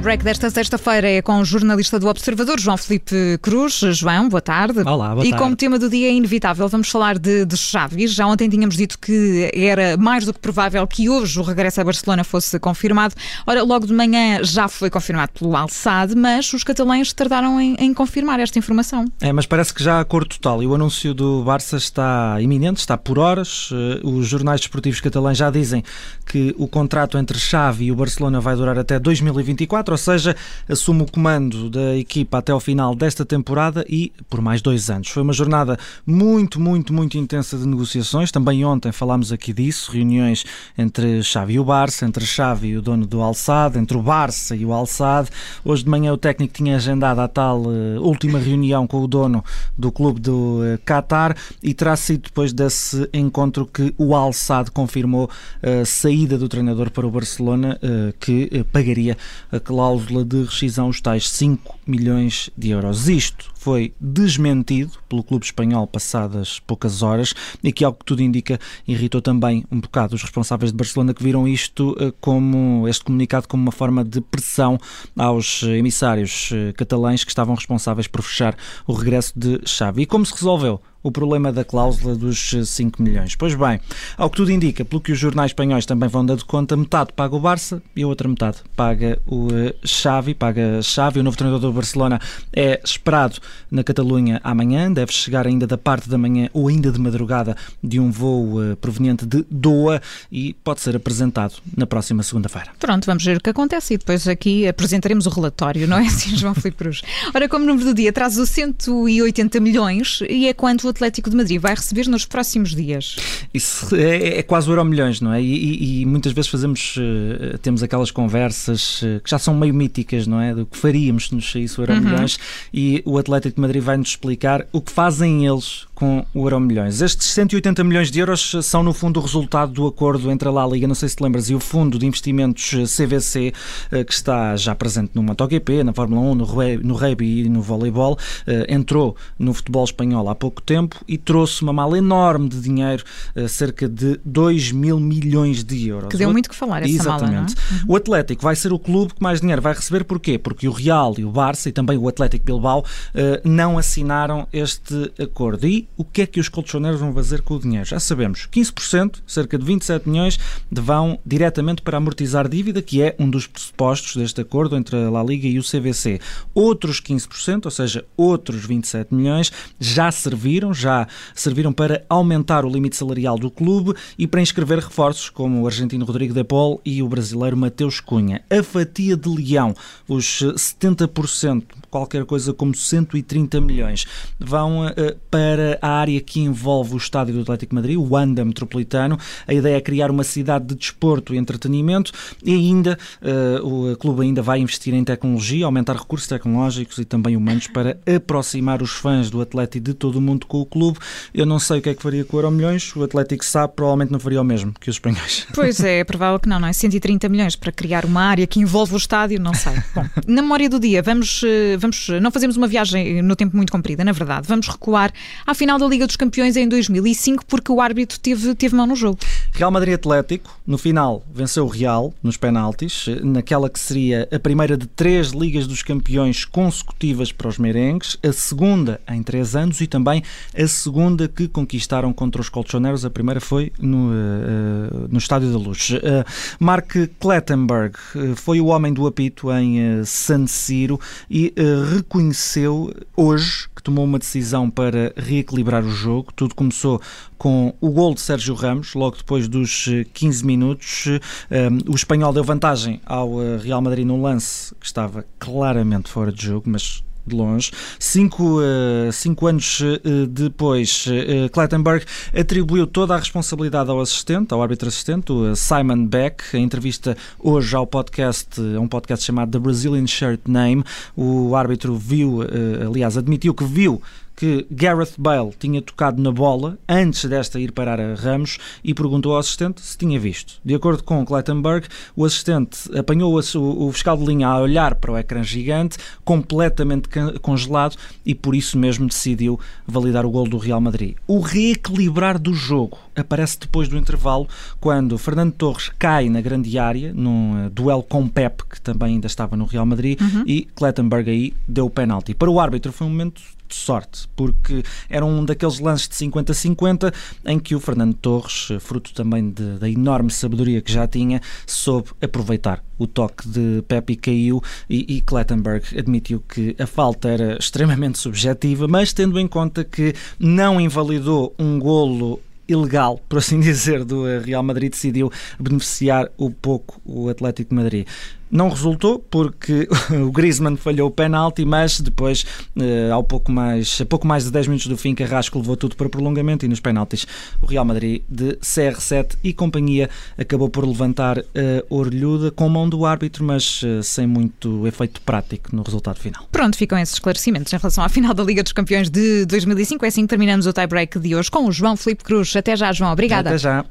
tie-break desta sexta-feira é com o jornalista do Observador, João Felipe Cruz. João, boa tarde. Olá, boa e tarde. como tema do dia é inevitável, vamos falar de, de Xavi. Já ontem tínhamos dito que era mais do que provável que hoje o regresso a Barcelona fosse confirmado. Ora, logo de manhã já foi confirmado pelo Al-Sadd, mas os catalães tardaram em, em confirmar esta informação. É, mas parece que já há acordo total e o anúncio do Barça está iminente, está por horas. Eh, Os jornais desportivos catalães já dizem que o contrato entre Xavi e o Barcelona vai durar até 2024, ou seja, assume o comando da equipa até ao final desta temporada e por mais dois anos. Foi uma jornada muito, muito, muito intensa de negociações. Também ontem falámos aqui disso, reuniões entre Xavi e o Barça, entre Xavi e o dono do Al-Sadd, entre o Barça e o Al-Sadd. Hoje de manhã o técnico tinha agendado a tal eh, última reunião com o dono do clube do eh, Qatar e terá sido depois desse encontro que o Al-Sadd confirmou a saída do treinador para o Barcelona, eh, que eh, pagaria a cláusula de rescisão, os tais 5 milhões de euros. Isto foi desmentido pelo clube espanhol passadas poucas horas e que, ao que tudo indica, irritou também um bocado os responsáveis de Barcelona que viram isto eh, como este comunicado como uma forma de pressão aos eh, emissários eh, catalães que estavam responsáveis por fechar o regresso de Xavi. E como se resolveu? o problema da cláusula dos 5 milhões. Pois bem, ao que tudo indica, pelo que os jornais espanhóis também vão dando conta, metade paga o Barça e a outra metade paga o Xavi, paga Xavi, o novo treinador do Barcelona é esperado na Catalunha amanhã, deve chegar ainda da parte da manhã ou ainda de madrugada de um voo eh, proveniente de Doha e pode ser apresentado na próxima segunda-feira. Pronto, vamos ver o que acontece e depois aqui apresentaremos o relatório, não é assim, João Felipe Cruz? Ora, como número do dia traz o 180 milhões e é quanto o Atlético de Madrid vai receber nos próximos dias. Isso é, é quase o euro milhões, não é? E, e- e muitas vezes fazemos, eh, temos aquelas conversas eh, que já são meio míticas, não é? Do que faríamos se nos saísse o euro milhões e o Atlético de Madrid vai-nos explicar o que fazem eles com o euro milhões. Estes 180 milhões de euros são no fundo o resultado do acordo entre a La Liga, não sei se te lembras, e o Fundo de Investimentos CVC, eh, que está já presente no MotoGP, na Fórmula 1, no rugby, e no voleibol, eh, entrou no futebol espanhol há pouco tempo e trouxe uma mala enorme de dinheiro, eh, cerca de 2 mil milhões de euros. Que deu muito que falar essa mala, não é? Exatamente. O Atlético vai ser o clube que mais dinheiro vai receber, porquê? Porque o Real e o Barça Barça e também o Atlético Bilbao eh, não assinaram este acordo. E o que é que os colchoneiros vão fazer com o dinheiro? Já sabemos, 15%, cerca de 27 milhões, vão diretamente para amortizar dívida, que é um dos pressupostos deste acordo entre a La Liga e o CVC. Outros 15%, ou seja, outros 27 milhões, já serviram, já serviram para aumentar o limite salarial do clube e para inscrever reforços como o argentino Rodrigo De Paul e o brasileiro Mateus Cunha. A fatia de Leão, os 70% 5%, qualquer coisa como 130 milhões, vão uh, para a área que envolve o estádio do Atlético Madrid, o ANDA Metropolitano. A ideia é criar uma cidade de desporto e entretenimento e ainda uh, o clube ainda vai investir em tecnologia, aumentar recursos tecnológicos e também humanos para aproximar os fãs do Atlético de todo o mundo com o clube. Eu não sei o que é que faria com o Euro Milhões, o Atlético sabe, provavelmente não faria o mesmo que os espanhóis. Pois é, é provável que não, não é? 130 milhões para criar uma área que envolve o estádio, não sei. Bom, na memória do dia, vamos eh, vamos, não fazemos uma viagem no tempo muito comprida, na verdade. Vamos recuar à final da Liga dos Campeões em 2005, porque o árbitro teve, teve mão no jogo. Real Madrid Atlético, no final, venceu o Real nos penaltis, naquela que seria a primeira de três Ligas dos Campeões consecutivas para os merengues, a segunda em três anos e também a segunda que conquistaram contra os colchoneros. A primeira foi no, eh, no Estádio da Luz. Eh, Mark Klettenberg eh, foi o homem do apito em eh, San Siro e eh, reconheceu hoje que tomou uma decisão para reequilibrar o jogo. Tudo começou com o gol de Sérgio Ramos, logo depois dos eh, 15 minutos. Eh, O espanhol deu vantagem ao eh, Real Madrid num lance que estava claramente fora de jogo, mas de longe. Cinco, eh, cinco anos eh, depois, eh, Clattenburg atribuiu toda a responsabilidade ao assistente, ao árbitro assistente, o Simon Beck. Em entrevista hoje ao podcast, a um podcast chamado The Brazilian Shirt Name, o árbitro viu, aliás, admitiu que viu que Gareth Bale tinha tocado na bola antes desta ir parar a Ramos e perguntou ao assistente se tinha visto. De acordo com Clattenburg, o assistente apanhou o fiscal de linha a olhar para o ecrã gigante, completamente congelado, e por isso mesmo decidiu validar o gol do Real Madrid. O reequilibrar do jogo aparece depois do intervalo, quando Fernando Torres cai na grande área, num uh, duelo com Pep, que também ainda estava no Real Madrid, uhum. e Clattenburg aí deu o penalti. Para o árbitro foi um momento de sorte, porque era um daqueles lances de 50-50 em que o Fernando Torres, fruto também de, da enorme sabedoria que já tinha, soube aproveitar o toque de Pepe caiu e, e Klettenberg admitiu que a falta era extremamente subjetiva, mas tendo em conta que não invalidou um golo ilegal, por assim dizer, do Real Madrid, decidiu beneficiar um pouco o Atlético de Madrid. Não resultou porque o Griezmann falhou o penalti, mas depois, uh, ao pouco mais, a pouco mais de 10 minutos do fim, Carrasco levou tudo para prolongamento e nos penaltis o Real Madrid de CR7 e companhia acabou por levantar a uh, orelhuda com mão do árbitro, mas uh, sem muito efeito prático no resultado final. Pronto, ficam esses esclarecimentos em relação à final da Liga dos Campeões de 2005. É assim que terminamos o tie-break de hoje com o João Felipe Cruz. Até já, João. Obrigada. Até já.